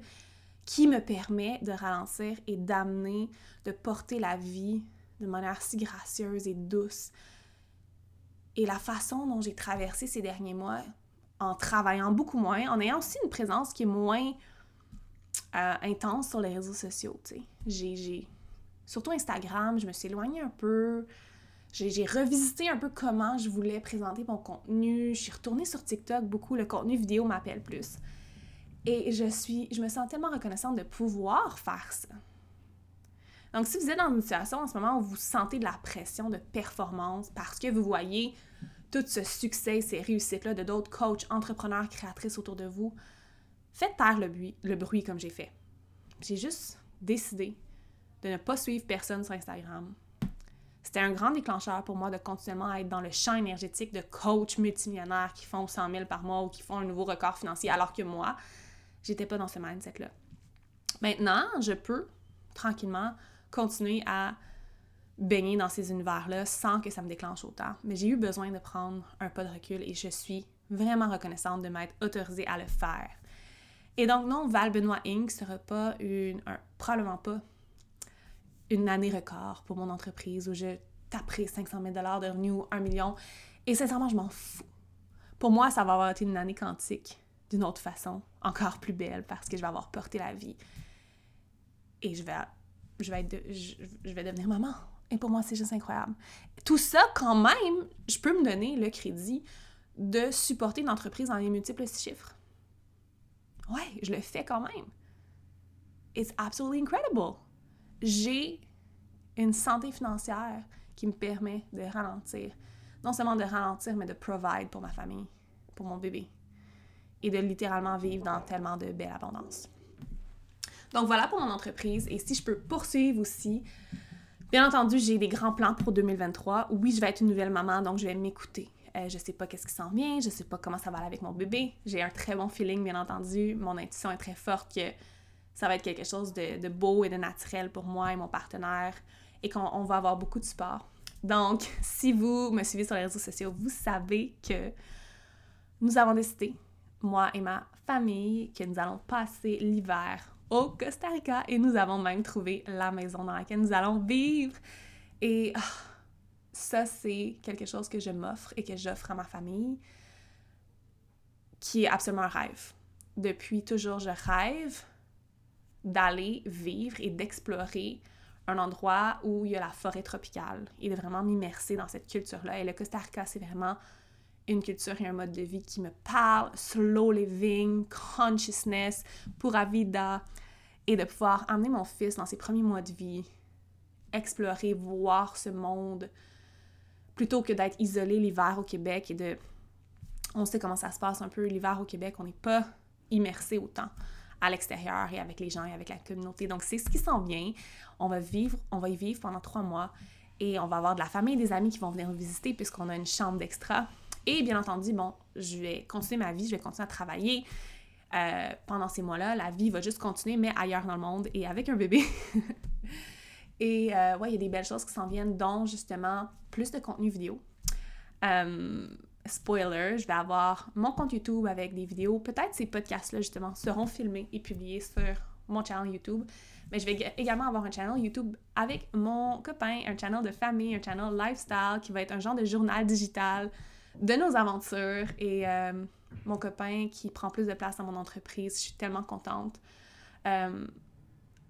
S1: qui me permet de ralentir et d'amener, de porter la vie de manière si gracieuse et douce. Et la façon dont j'ai traversé ces derniers mois, en travaillant beaucoup moins, en ayant aussi une présence qui est moins euh, intense sur les réseaux sociaux, tu sais. J'ai, Surtout Instagram, je me suis éloignée un peu. J'ai revisité un peu comment je voulais présenter mon contenu. Je suis retournée sur TikTok beaucoup. Le contenu vidéo m'appelle plus. Et je suis, je me sens tellement reconnaissante de pouvoir faire ça. Donc, si vous êtes dans une situation en ce moment où vous sentez de la pression de performance parce que vous voyez tout ce succès, ces réussites-là de d'autres coachs, entrepreneurs, créatrices autour de vous, faites taire le bruit, le bruit comme j'ai fait. J'ai juste décidé de ne pas suivre personne sur Instagram. C'était un grand déclencheur pour moi de continuellement être dans le champ énergétique de coachs multimillionnaires qui font 100 000 par mois ou qui font un nouveau record financier, alors que moi, j'étais pas dans ce mindset-là. Maintenant, je peux tranquillement continuer à baigner dans ces univers-là sans que ça me déclenche autant. Mais j'ai eu besoin de prendre un pas de recul et je suis vraiment reconnaissante de m'être autorisée à le faire. Et donc, non, Val Benoît Inc. sera pas une, probablement pas une année record pour mon entreprise où je taperai 500 000 de revenus ou 1 million. Et sincèrement, je m'en fous. Pour moi, ça va avoir été une année quantique d'une autre façon, encore plus belle parce que je vais avoir porté la vie. Et je vais, je vais, être je vais devenir maman. Et pour moi, c'est juste incroyable. Tout ça, quand même, je peux me donner le crédit de supporter une entreprise dans les multiples chiffres. Ouais, je le fais quand même. It's absolutely incredible. J'ai une santé financière qui me permet de ralentir. Non seulement de ralentir, mais de provide pour ma famille, pour mon bébé. Et de littéralement vivre dans tellement de belle abondance. Donc voilà pour mon entreprise. Et si je peux poursuivre aussi Bien entendu, j'ai des grands plans pour 2023. Oui, je vais être une nouvelle maman, donc je vais m'écouter. Euh, je sais pas qu'est-ce qui s'en vient, je sais pas comment ça va aller avec mon bébé. J'ai un très bon feeling, bien entendu. Mon intuition est très forte que ça va être quelque chose de, beau et de naturel pour moi et mon partenaire et qu'on va avoir beaucoup de support. Donc, si vous me suivez sur les réseaux sociaux, vous savez que nous avons décidé, moi et ma famille, que nous allons passer l'hiver au Costa Rica et nous avons même trouvé la maison dans laquelle nous allons vivre. Et ah, ça, c'est quelque chose que je m'offre et que j'offre à ma famille, qui est absolument un rêve. Depuis toujours, je rêve d'aller vivre et d'explorer un endroit où il y a la forêt tropicale et de vraiment m'immerser dans cette culture-là. Et le Costa Rica, c'est vraiment une culture et un mode de vie qui me parle, slow living, consciousness, pura vida, et de pouvoir emmener mon fils dans ses premiers mois de vie, explorer, voir ce monde, plutôt que d'être isolé l'hiver au Québec et de... On sait comment ça se passe un peu l'hiver au Québec, on n'est pas immersé autant à l'extérieur et avec les gens et avec la communauté. Donc, c'est ce qui s'en vient. On va vivre, on va y vivre pendant trois mois et on va avoir de la famille et des amis qui vont venir nous visiter puisqu'on a une chambre d'extra. Et bien entendu, bon, je vais continuer ma vie, je vais continuer à travailler. Euh, pendant ces mois-là, la vie va juste continuer, mais ailleurs dans le monde et avec un bébé. et euh, ouais, il y a des belles choses qui s'en viennent, dont justement plus de contenu vidéo. Euh, spoiler, je vais avoir mon compte YouTube avec des vidéos. Peut-être ces podcasts-là, justement, seront filmés et publiés sur mon channel YouTube. Mais je vais également avoir un channel YouTube avec mon copain, un channel de famille, un channel lifestyle qui va être un genre de journal digital de nos aventures et euh, mon copain qui prend plus de place dans mon entreprise. Je suis tellement contente. Euh,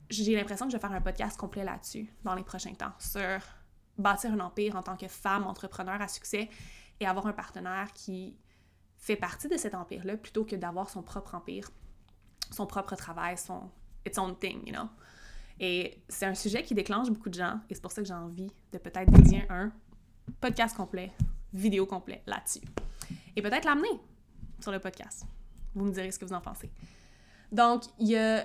S1: j'ai l'impression que je vais faire un podcast complet là-dessus dans les prochains temps sur bâtir un empire en tant que femme entrepreneur à succès et avoir un partenaire qui fait partie de cet empire-là plutôt que d'avoir son propre empire, son propre travail, son its own thing, you know? Et c'est un sujet qui déclenche beaucoup de gens et c'est pour ça que j'ai envie de peut-être dédier un podcast complet, vidéo complet là-dessus. Et peut-être l'amener sur le podcast. Vous me direz ce que vous en pensez. Donc,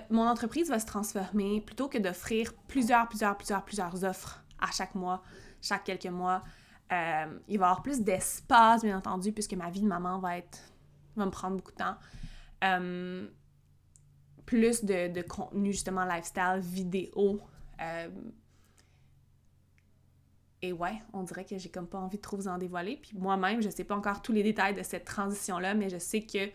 S1: mon entreprise va se transformer plutôt que d'offrir plusieurs, plusieurs, plusieurs, plusieurs offres à chaque mois, chaque quelques mois. Euh, il va y avoir plus d'espace, bien entendu, puisque ma vie de maman va être va me prendre beaucoup de temps. Euh, plus de, de, contenu, justement, lifestyle, vidéo. Euh, et ouais, on dirait que j'ai comme pas envie de trop vous en dévoiler. Puis moi-même, je sais pas encore tous les détails de cette transition-là, mais je sais que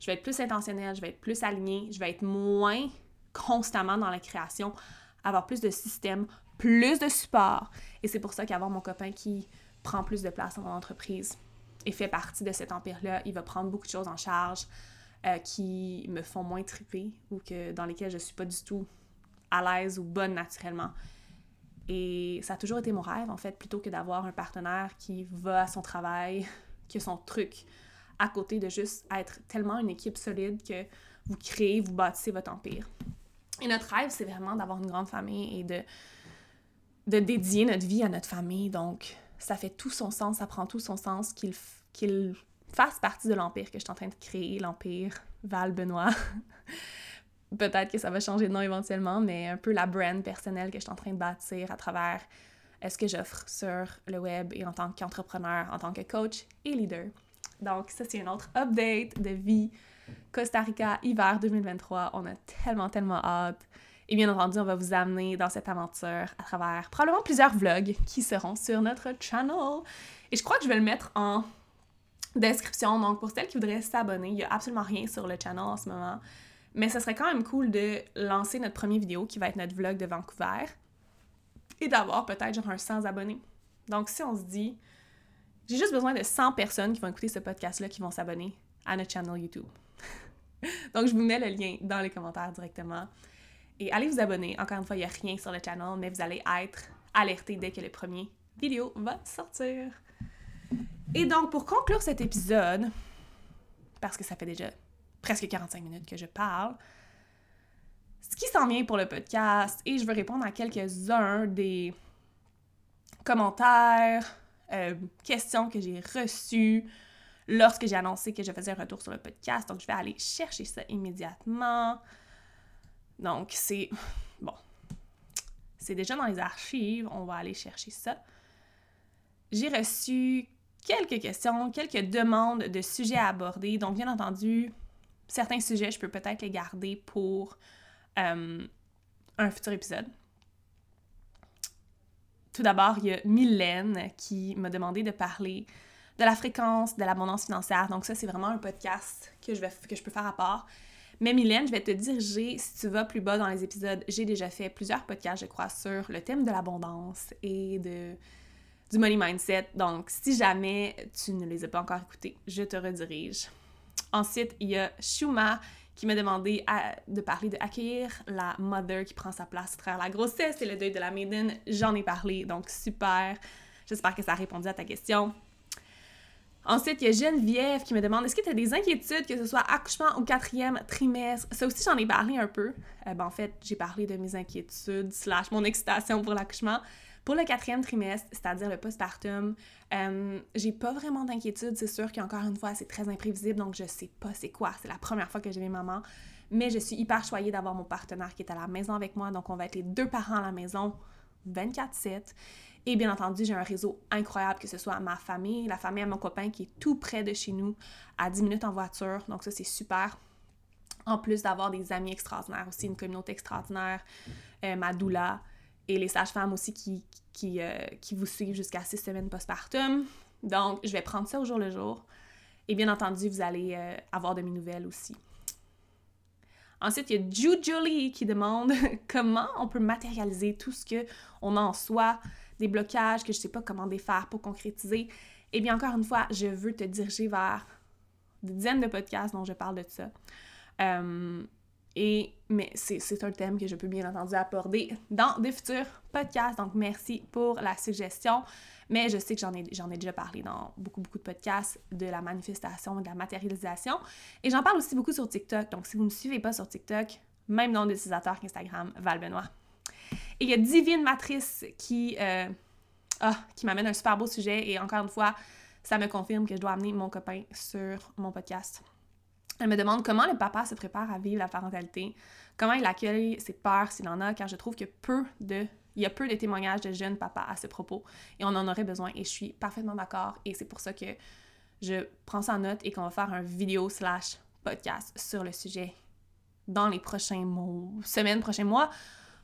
S1: je vais être plus intentionnelle, je vais être plus alignée, je vais être moins constamment dans la création, avoir plus de systèmes, plus de support. Et c'est pour ça qu'avoir mon copain qui prend plus de place dans mon entreprise et fait partie de cet empire-là, il va prendre beaucoup de choses en charge euh, qui me font moins triper ou que dans lesquelles je suis pas du tout à l'aise ou bonne naturellement. Et ça a toujours été mon rêve, en fait, plutôt que d'avoir un partenaire qui va à son travail, qui a son truc, à côté de juste être tellement une équipe solide que vous créez, vous bâtissez votre empire. Et notre rêve, c'est vraiment d'avoir une grande famille et de, de dédier notre vie à notre famille. Donc, ça fait tout son sens, ça prend tout son sens qu'il qu'il fasse partie de l'empire que je suis en train de créer, l'empire Val-Benoît. Peut-être que ça va changer de nom éventuellement, mais un peu la brand personnelle que je suis en train de bâtir à travers ce que j'offre sur le web et en tant qu'entrepreneur, en tant que coach et leader. Donc, ça, c'est un autre update de vie. Costa Rica, hiver 2023. On a tellement, tellement hâte. Et bien entendu, on va vous amener dans cette aventure à travers probablement plusieurs vlogs qui seront sur notre channel. Et je crois que je vais le mettre en description. Donc, pour celles qui voudraient s'abonner, il n'y a absolument rien sur le channel en ce moment. Mais ce serait quand même cool de lancer notre première vidéo qui va être notre vlog de Vancouver et d'avoir peut-être genre un 100 abonnés. Donc, si on se dit, j'ai juste besoin de 100 personnes qui vont écouter ce podcast-là qui vont s'abonner à notre channel YouTube. Donc, je vous mets le lien dans les commentaires directement. Et allez vous abonner. Encore une fois, il n'y a rien sur le channel, mais vous allez être alerté dès que le premier vidéo va sortir. Et donc, pour conclure cet épisode, parce que ça fait déjà presque 45 minutes que je parle, ce qui s'en vient pour le podcast, et je veux répondre à quelques-uns des commentaires, euh, questions que j'ai reçues lorsque j'ai annoncé que je faisais un retour sur le podcast. Donc, je vais aller chercher ça immédiatement. Donc, c'est... Bon. C'est déjà dans les archives. On va aller chercher ça. J'ai reçu quelques questions, quelques demandes de sujets à aborder. Donc, bien entendu, certains sujets, je peux peut-être les garder pour euh, un futur épisode. Tout d'abord, il y a Mylène qui m'a demandé de parler de la fréquence de l'abondance financière. Donc ça, c'est vraiment un podcast que je, vais, que je peux faire à part. Mais Mylène, je vais te diriger, si tu vas plus bas dans les épisodes, j'ai déjà fait plusieurs podcasts, je crois, sur le thème de l'abondance et de, du money mindset. Donc, si jamais tu ne les as pas encore écoutés, je te redirige. Ensuite, il y a Shuma qui m'a demandé de parler de accueillir la mother qui prend sa place à travers la grossesse et le deuil de la maiden. J'en ai parlé, donc super. J'espère que ça a répondu à ta question. Ensuite, il y a Geneviève qui me demande est-ce que tu as des inquiétudes, que ce soit accouchement ou quatrième trimestre? Ça aussi, j'en ai parlé un peu. Euh, ben, en fait, j'ai parlé de mes inquiétudes, slash mon excitation pour l'accouchement. Pour le quatrième trimestre, c'est-à-dire le postpartum, euh, j'ai pas vraiment d'inquiétude. C'est sûr qu'encore une fois, c'est très imprévisible, donc je sais pas c'est quoi. C'est la première fois que j'ai mes mamans. Mais je suis hyper choyée d'avoir mon partenaire qui est à la maison avec moi. Donc, on va être les deux parents à la maison 24-7. Et bien entendu, j'ai un réseau incroyable, que ce soit ma famille, la famille à mon copain qui est tout près de chez nous, à 10 minutes en voiture. Donc ça, c'est super. En plus d'avoir des amis extraordinaires aussi, une communauté extraordinaire, euh, ma doula et les sages-femmes aussi qui, qui, euh, qui vous suivent jusqu'à six semaines postpartum. Donc, je vais prendre ça au jour le jour. Et bien entendu, vous allez euh, avoir de mes nouvelles aussi. Ensuite, il y a Julie qui demande comment on peut matérialiser tout ce qu'on a en soi, des blocages que je ne sais pas comment défaire pour concrétiser. Eh bien, encore une fois, je veux te diriger vers des dizaines de podcasts dont je parle de ça. Euh, et, mais c'est un thème que je peux bien entendu aborder dans des futurs podcasts. Donc, merci pour la suggestion. Mais je sais que j'en ai, déjà parlé dans beaucoup, beaucoup de podcasts de la manifestation, de la matérialisation. Et j'en parle aussi beaucoup sur TikTok. Donc, si vous ne me suivez pas sur TikTok, même nom d'utilisateur qu'Instagram, Val Benoît. Et il y a Divine Matrice qui, euh, ah, qui m'amène un super beau sujet. Et encore une fois, ça me confirme que je dois amener mon copain sur mon podcast. Elle me demande comment le papa se prépare à vivre la parentalité, comment il accueille ses peurs s'il en a, car je trouve que peu de il y a peu de témoignages de jeunes papas à ce propos et on en aurait besoin et je suis parfaitement d'accord et c'est pour ça que je prends ça en note et qu'on va faire un vidéo slash podcast sur le sujet dans les prochains mois, semaines, prochains mois.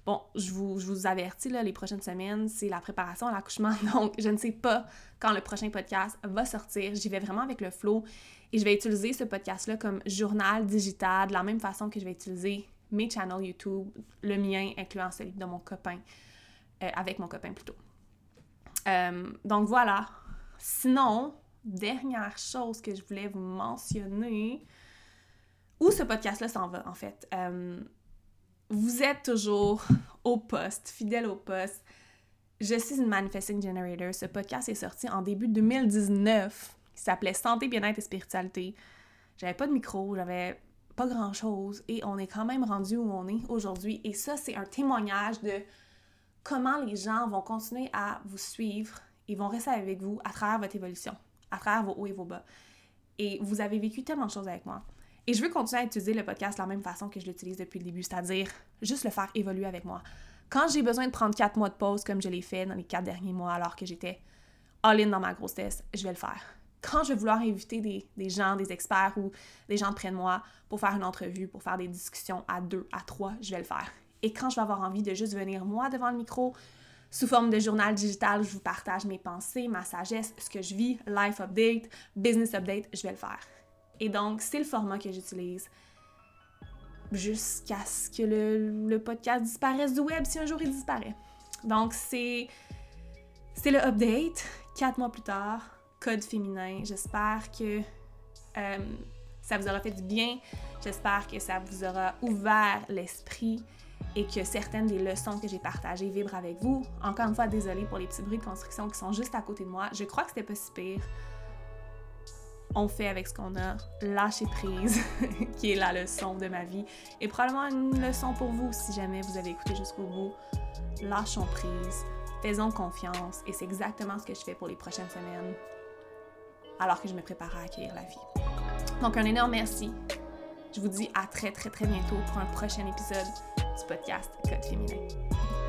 S1: Bon, je vous, je avertis, là, les prochaines semaines, c'est la préparation à l'accouchement, donc je ne sais pas quand le prochain podcast va sortir. J'y vais vraiment avec le flow et je vais utiliser ce podcast-là comme journal digital de la même façon que je vais utiliser mes channels YouTube, le mien incluant celui de mon copain. Euh, avec mon copain plutôt. Euh, donc voilà. Sinon, dernière chose que je voulais vous mentionner, où ce podcast-là s'en va en fait? Euh, vous êtes toujours au poste, fidèle au poste. Je suis une Manifesting Generator. Ce podcast est sorti en début 2019. Il s'appelait Santé, bien-être et spiritualité. J'avais pas de micro, j'avais pas grand-chose et on est quand même rendu où on est aujourd'hui. Et ça, c'est un témoignage de comment les gens vont continuer à vous suivre et vont rester avec vous à travers votre évolution, à travers vos hauts et vos bas. Et vous avez vécu tellement de choses avec moi. Et je veux continuer à utiliser le podcast de la même façon que je l'utilise depuis le début, c'est-à-dire juste le faire évoluer avec moi. Quand j'ai besoin de prendre quatre mois de pause, comme je l'ai fait dans les quatre derniers mois alors que j'étais all-in dans ma grossesse, je vais le faire. Quand je vais vouloir inviter des, des, gens, des experts ou des gens près de moi pour faire une entrevue, pour faire des discussions à deux, à trois, je vais le faire. Et quand je vais avoir envie de juste venir moi devant le micro, sous forme de journal digital, je vous partage mes pensées, ma sagesse, ce que je vis, life update, business update, je vais le faire. Et donc, c'est le format que j'utilise jusqu'à ce que le, podcast disparaisse du web si un jour il disparaît. Donc, c'est, le update, quatre mois plus tard, code féminin. J'espère que euh, ça vous aura fait du bien. J'espère que ça vous aura ouvert l'esprit et que certaines des leçons que j'ai partagées vibrent avec vous. Encore une fois, désolée pour les petits bruits de construction qui sont juste à côté de moi. Je crois que c'était pas si pire. On fait avec ce qu'on a, lâcher prise, qui est la leçon de ma vie, et probablement une leçon pour vous si jamais vous avez écouté jusqu'au bout. Lâchons prise, faisons confiance, et c'est exactement ce que je fais pour les prochaines semaines, alors que je me prépare à accueillir la vie. Donc un énorme merci. Je vous dis à très très très bientôt pour un prochain épisode podcast Code féminin.